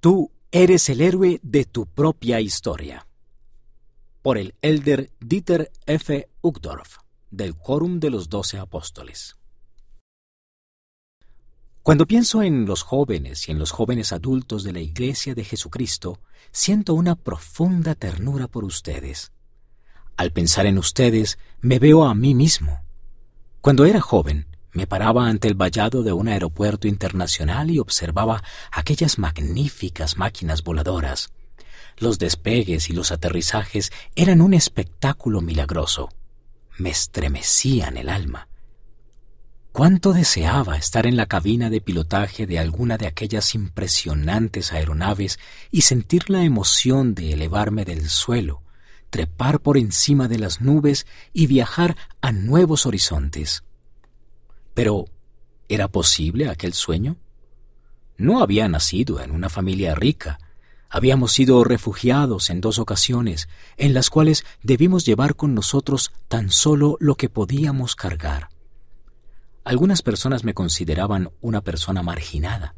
Tú eres el héroe de tu propia historia. Por el elder Dieter F. Uchtdorf, del Quórum de los Doce Apóstoles. Cuando pienso en los jóvenes y en los jóvenes adultos de la Iglesia de Jesucristo, siento una profunda ternura por ustedes. Al pensar en ustedes, me veo a mí mismo. Cuando era joven, me paraba ante el vallado de un aeropuerto internacional y observaba aquellas magníficas máquinas voladoras. Los despegues y los aterrizajes eran un espectáculo milagroso. Me estremecían el alma. Cuánto deseaba estar en la cabina de pilotaje de alguna de aquellas impresionantes aeronaves y sentir la emoción de elevarme del suelo, trepar por encima de las nubes y viajar a nuevos horizontes. Pero, ¿era posible aquel sueño? No había nacido en una familia rica. Habíamos sido refugiados en dos ocasiones, en las cuales debimos llevar con nosotros tan solo lo que podíamos cargar. Algunas personas me consideraban una persona marginada.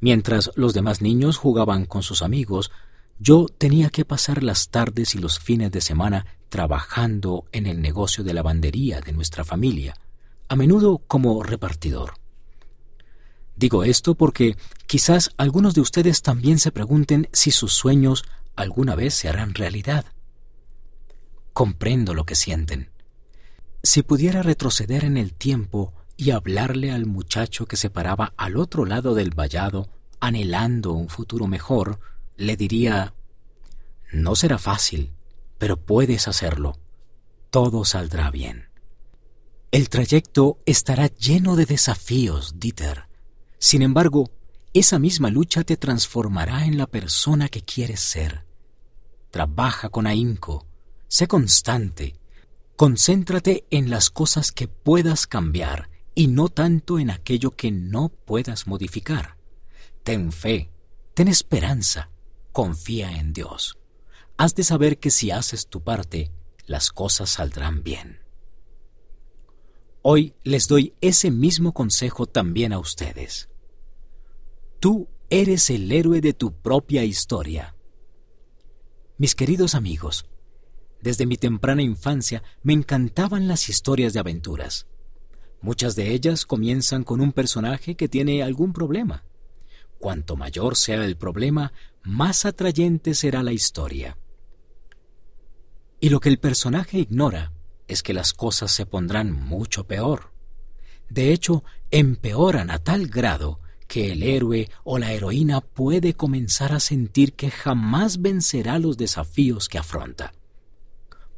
Mientras los demás niños jugaban con sus amigos, yo tenía que pasar las tardes y los fines de semana trabajando en el negocio de lavandería de nuestra familia, a menudo como repartidor. Digo esto porque quizás algunos de ustedes también se pregunten si sus sueños alguna vez se harán realidad. Comprendo lo que sienten. Si pudiera retroceder en el tiempo y hablarle al muchacho que se paraba al otro lado del vallado, anhelando un futuro mejor, le diría, no será fácil, pero puedes hacerlo. Todo saldrá bien. El trayecto estará lleno de desafíos, Dieter. Sin embargo, esa misma lucha te transformará en la persona que quieres ser. Trabaja con ahínco, sé constante, concéntrate en las cosas que puedas cambiar y no tanto en aquello que no puedas modificar. Ten fe, ten esperanza, confía en Dios. Has de saber que si haces tu parte, las cosas saldrán bien. Hoy les doy ese mismo consejo también a ustedes. Tú eres el héroe de tu propia historia. Mis queridos amigos, desde mi temprana infancia me encantaban las historias de aventuras. Muchas de ellas comienzan con un personaje que tiene algún problema. Cuanto mayor sea el problema, más atrayente será la historia. Y lo que el personaje ignora es que las cosas se pondrán mucho peor. De hecho, empeoran a tal grado que el héroe o la heroína puede comenzar a sentir que jamás vencerá los desafíos que afronta.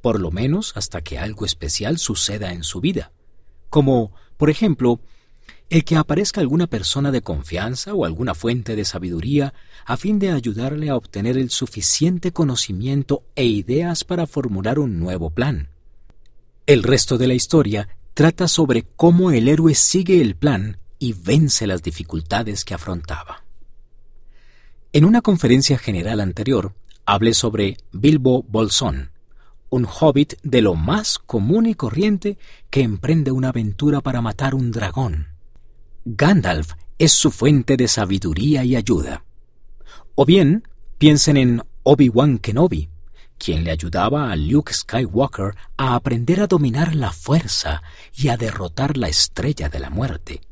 Por lo menos hasta que algo especial suceda en su vida, como, por ejemplo, el que aparezca alguna persona de confianza o alguna fuente de sabiduría a fin de ayudarle a obtener el suficiente conocimiento e ideas para formular un nuevo plan. El resto de la historia trata sobre cómo el héroe sigue el plan y vence las dificultades que afrontaba. En una conferencia general anterior, hablé sobre Bilbo Bolsón, un hobbit de lo más común y corriente que emprende una aventura para matar un dragón. Gandalf es su fuente de sabiduría y ayuda. O bien, piensen en Obi-Wan Kenobi, quien le ayudaba a Luke Skywalker a aprender a dominar la fuerza y a derrotar la estrella de la muerte.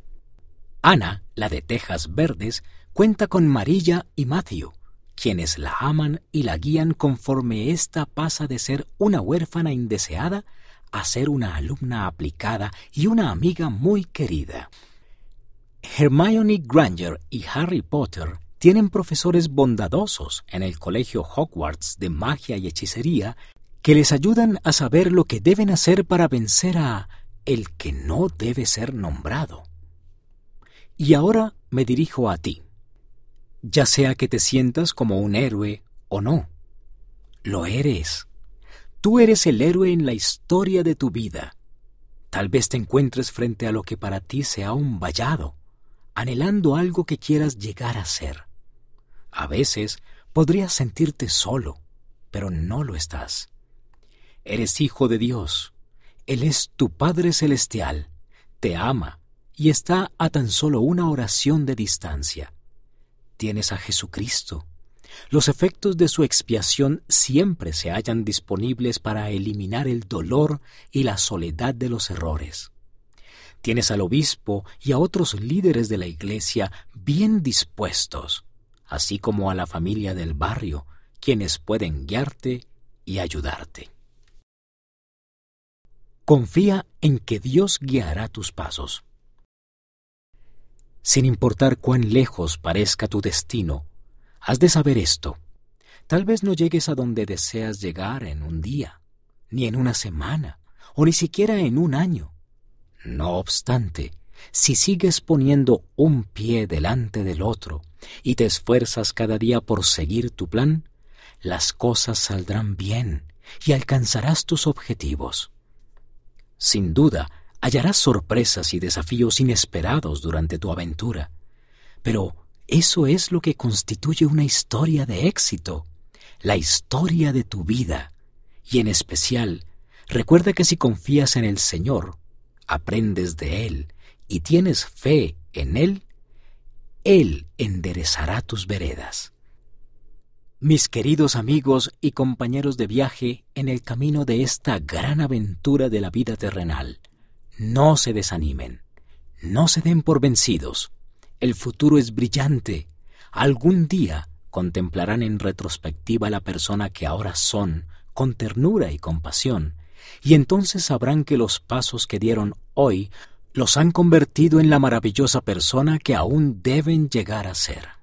Ana, la de Tejas Verdes, cuenta con Marilla y Matthew, quienes la aman y la guían conforme ésta pasa de ser una huérfana indeseada a ser una alumna aplicada y una amiga muy querida. Hermione Granger y Harry Potter tienen profesores bondadosos en el Colegio Hogwarts de Magia y Hechicería que les ayudan a saber lo que deben hacer para vencer a el que no debe ser nombrado. Y ahora me dirijo a ti, ya sea que te sientas como un héroe o no. Lo eres. Tú eres el héroe en la historia de tu vida. Tal vez te encuentres frente a lo que para ti sea un vallado, anhelando algo que quieras llegar a ser. A veces podrías sentirte solo, pero no lo estás. Eres hijo de Dios. Él es tu Padre Celestial, te ama y está a tan solo una oración de distancia. tienes a Jesucristo. Los efectos de su expiación siempre se hallan disponibles para eliminar el dolor y la soledad de los errores. Tienes al obispo y a otros líderes de la iglesia bien dispuestos, así como a la familia del barrio, quienes pueden guiarte y ayudarte. Confía en que Dios guiará tus pasos. Sin importar cuán lejos parezca tu destino, has de saber esto. Tal vez no llegues a donde deseas llegar en un día, ni en una semana, o ni siquiera en un año. No obstante, si sigues poniendo un pie delante del otro y te esfuerzas cada día por seguir tu plan, las cosas saldrán bien y alcanzarás tus objetivos. Sin duda, hallarás sorpresas y desafíos inesperados durante tu aventura, pero eso es lo que constituye una historia de éxito, la historia de tu vida, y en especial, recuerda que si confías en el Señor, aprendes de Él y tienes fe en Él, Él enderezará tus veredas. Mis queridos amigos y compañeros de viaje en el camino de esta gran aventura de la vida terrenal, no se desanimen, no se den por vencidos. El futuro es brillante. Algún día contemplarán en retrospectiva la persona que ahora son, con ternura y compasión, y entonces sabrán que los pasos que dieron hoy los han convertido en la maravillosa persona que aún deben llegar a ser.